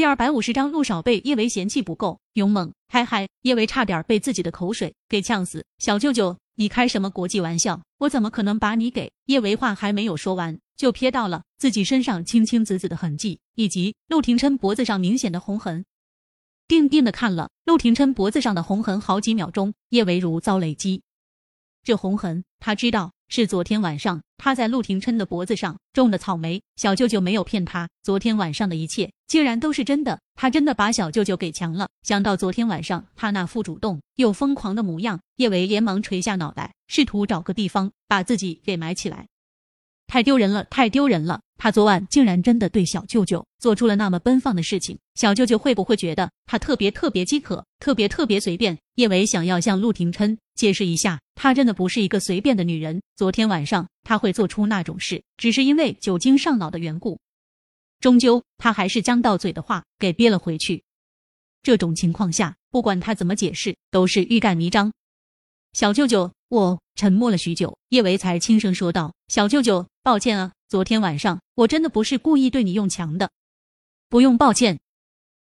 第二百五十章陆少被叶维嫌弃不够勇猛，嗨嗨！叶维差点被自己的口水给呛死。小舅舅，你开什么国际玩笑？我怎么可能把你给……叶维话还没有说完，就瞥到了自己身上青青紫紫的痕迹，以及陆廷琛脖子上明显的红痕。定定的看了陆廷琛脖子上的红痕好几秒钟，叶维如遭雷击。这红痕，他知道。是昨天晚上他在陆廷琛的脖子上种的草莓，小舅舅没有骗他，昨天晚上的一切竟然都是真的，他真的把小舅舅给强了。想到昨天晚上他那副主动又疯狂的模样，叶维连忙垂下脑袋，试图找个地方把自己给埋起来。太丢人了，太丢人了！他昨晚竟然真的对小舅舅做出了那么奔放的事情，小舅舅会不会觉得他特别特别饥渴，特别特别随便？叶维想要向陆廷琛解释一下，他真的不是一个随便的女人。昨天晚上他会做出那种事，只是因为酒精上脑的缘故。终究，他还是将到嘴的话给憋了回去。这种情况下，不管他怎么解释，都是欲盖弥彰。小舅舅，我沉默了许久，叶维才轻声说道：“小舅舅，抱歉啊，昨天晚上我真的不是故意对你用强的，不用抱歉。”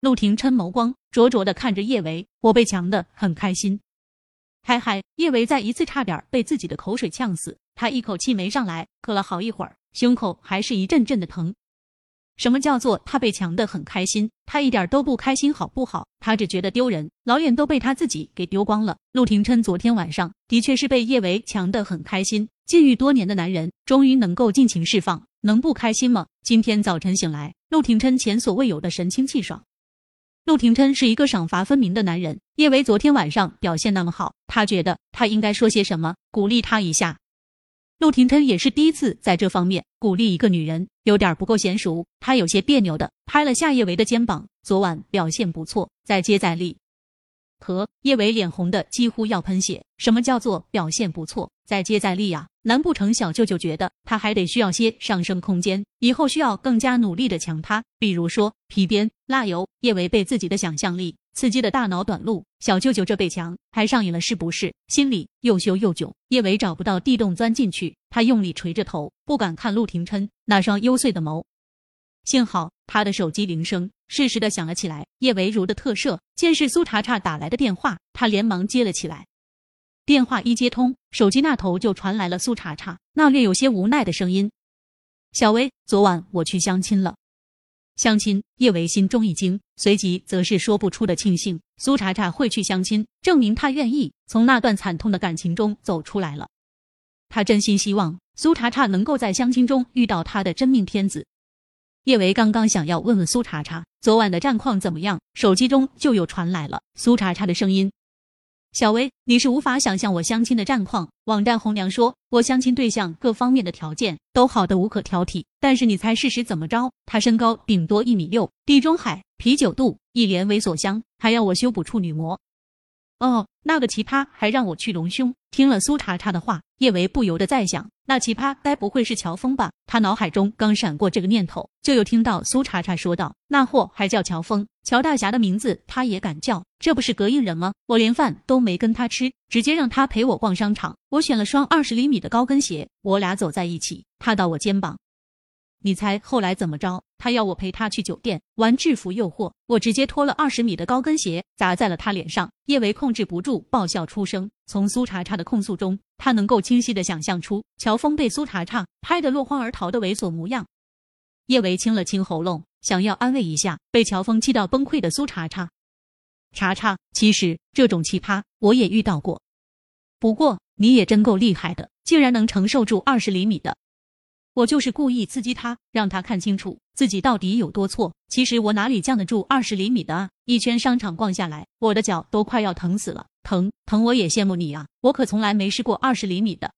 陆廷琛眸光灼灼的看着叶维，我被强的很开心。嗨嗨，叶维再一次差点被自己的口水呛死，他一口气没上来，咳了好一会儿，胸口还是一阵阵的疼。什么叫做他被强的很开心？他一点都不开心，好不好？他只觉得丢人，老脸都被他自己给丢光了。陆廷琛昨天晚上的确是被叶维强的很开心，禁欲多年的男人终于能够尽情释放，能不开心吗？今天早晨醒来，陆廷琛前所未有的神清气爽。陆廷琛是一个赏罚分明的男人，叶维昨天晚上表现那么好，他觉得他应该说些什么，鼓励他一下。陆廷琛也是第一次在这方面鼓励一个女人，有点不够娴熟。他有些别扭的拍了下叶维的肩膀，昨晚表现不错，再接再厉。和叶伟脸红的几乎要喷血。什么叫做表现不错，再接再厉呀？难不成小舅舅觉得他还得需要些上升空间，以后需要更加努力的强他？比如说皮鞭、蜡油？叶伟被自己的想象力。刺激的大脑短路，小舅舅这被强还上瘾了是不是？心里又羞又窘。叶伟找不到地洞钻进去，他用力垂着头，不敢看陆廷琛那双幽邃的眸。幸好他的手机铃声适时的响了起来，叶维如的特赦，见是苏茶茶打来的电话，他连忙接了起来。电话一接通，手机那头就传来了苏茶茶那略有些无奈的声音：“小薇，昨晚我去相亲了。”相亲，叶维心中一惊，随即则是说不出的庆幸。苏茶茶会去相亲，证明他愿意从那段惨痛的感情中走出来了。他真心希望苏茶茶能够在相亲中遇到他的真命天子。叶维刚刚想要问问苏茶茶昨晚的战况怎么样，手机中就又传来了苏茶茶的声音。小薇，你是无法想象我相亲的战况。网站红娘说，我相亲对象各方面的条件都好的无可挑剔，但是你猜事实怎么着？他身高顶多一米六，地中海，啤酒肚，一脸猥琐香，还要我修补处女膜。哦，那个奇葩还让我去隆胸。听了苏茶茶的话，叶维不由得在想，那奇葩该不会是乔峰吧？他脑海中刚闪过这个念头，就又听到苏茶茶说道：“那货还叫乔峰，乔大侠的名字他也敢叫，这不是膈应人吗？我连饭都没跟他吃，直接让他陪我逛商场。我选了双二十厘米的高跟鞋，我俩走在一起，踏到我肩膀。”你猜后来怎么着？他要我陪他去酒店玩制服诱惑，我直接脱了二十米的高跟鞋砸在了他脸上。叶维控制不住爆笑出声。从苏茶茶的控诉中，他能够清晰的想象出乔峰被苏茶茶拍得落荒而逃的猥琐模样。叶维清了清喉咙，想要安慰一下被乔峰气到崩溃的苏茶茶。茶茶，其实这种奇葩我也遇到过，不过你也真够厉害的，竟然能承受住二十厘米的。我就是故意刺激他，让他看清楚自己到底有多错。其实我哪里降得住二十厘米的啊？一圈商场逛下来，我的脚都快要疼死了，疼疼！我也羡慕你啊，我可从来没试过二十厘米的。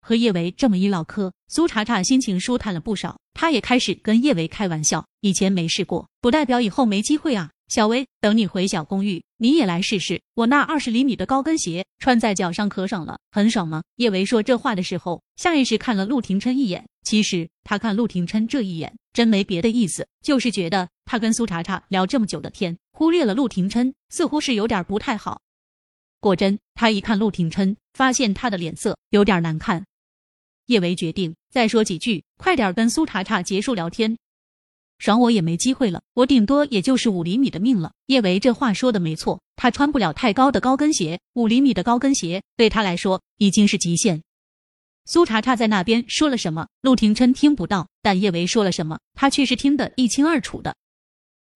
和叶维这么一唠嗑，苏茶茶心情舒坦了不少。他也开始跟叶维开玩笑，以前没试过，不代表以后没机会啊。小薇，等你回小公寓，你也来试试我那二十厘米的高跟鞋，穿在脚上可爽了，很爽吗？叶维说这话的时候，下意识看了陆廷琛一眼。其实他看陆廷琛这一眼，真没别的意思，就是觉得他跟苏茶茶聊这么久的天，忽略了陆廷琛，似乎是有点不太好。果真，他一看陆廷琛，发现他的脸色有点难看。叶维决定再说几句，快点跟苏茶茶结束聊天。爽我也没机会了，我顶多也就是五厘米的命了。叶维这话说的没错，他穿不了太高的高跟鞋，五厘米的高跟鞋对他来说已经是极限。苏茶茶在那边说了什么，陆廷琛听不到，但叶维说了什么，他却是听得一清二楚的。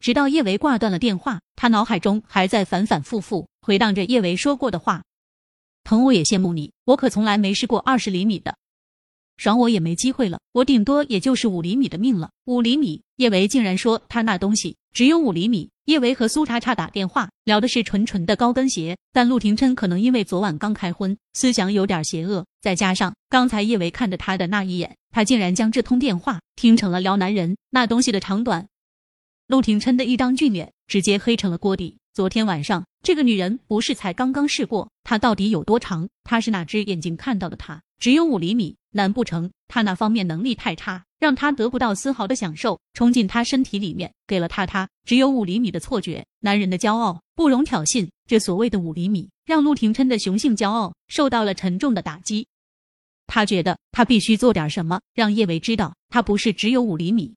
直到叶维挂断了电话，他脑海中还在反反复复回荡着叶维说过的话：“疼我也羡慕你，我可从来没试过二十厘米的。”爽我也没机会了，我顶多也就是五厘米的命了。五厘米，叶维竟然说他那东西只有五厘米。叶维和苏茶茶打电话聊的是纯纯的高跟鞋，但陆廷琛可能因为昨晚刚开荤，思想有点邪恶，再加上刚才叶维看着他的那一眼，他竟然将这通电话听成了撩男人那东西的长短。陆廷琛的一张俊脸直接黑成了锅底。昨天晚上，这个女人不是才刚刚试过，她到底有多长？她是哪只眼睛看到的？她只有五厘米？难不成他那方面能力太差，让他得不到丝毫的享受，冲进他身体里面，给了他他只有五厘米的错觉？男人的骄傲不容挑衅，这所谓的五厘米，让陆廷琛的雄性骄傲受到了沉重的打击。他觉得他必须做点什么，让叶伟知道他不是只有五厘米，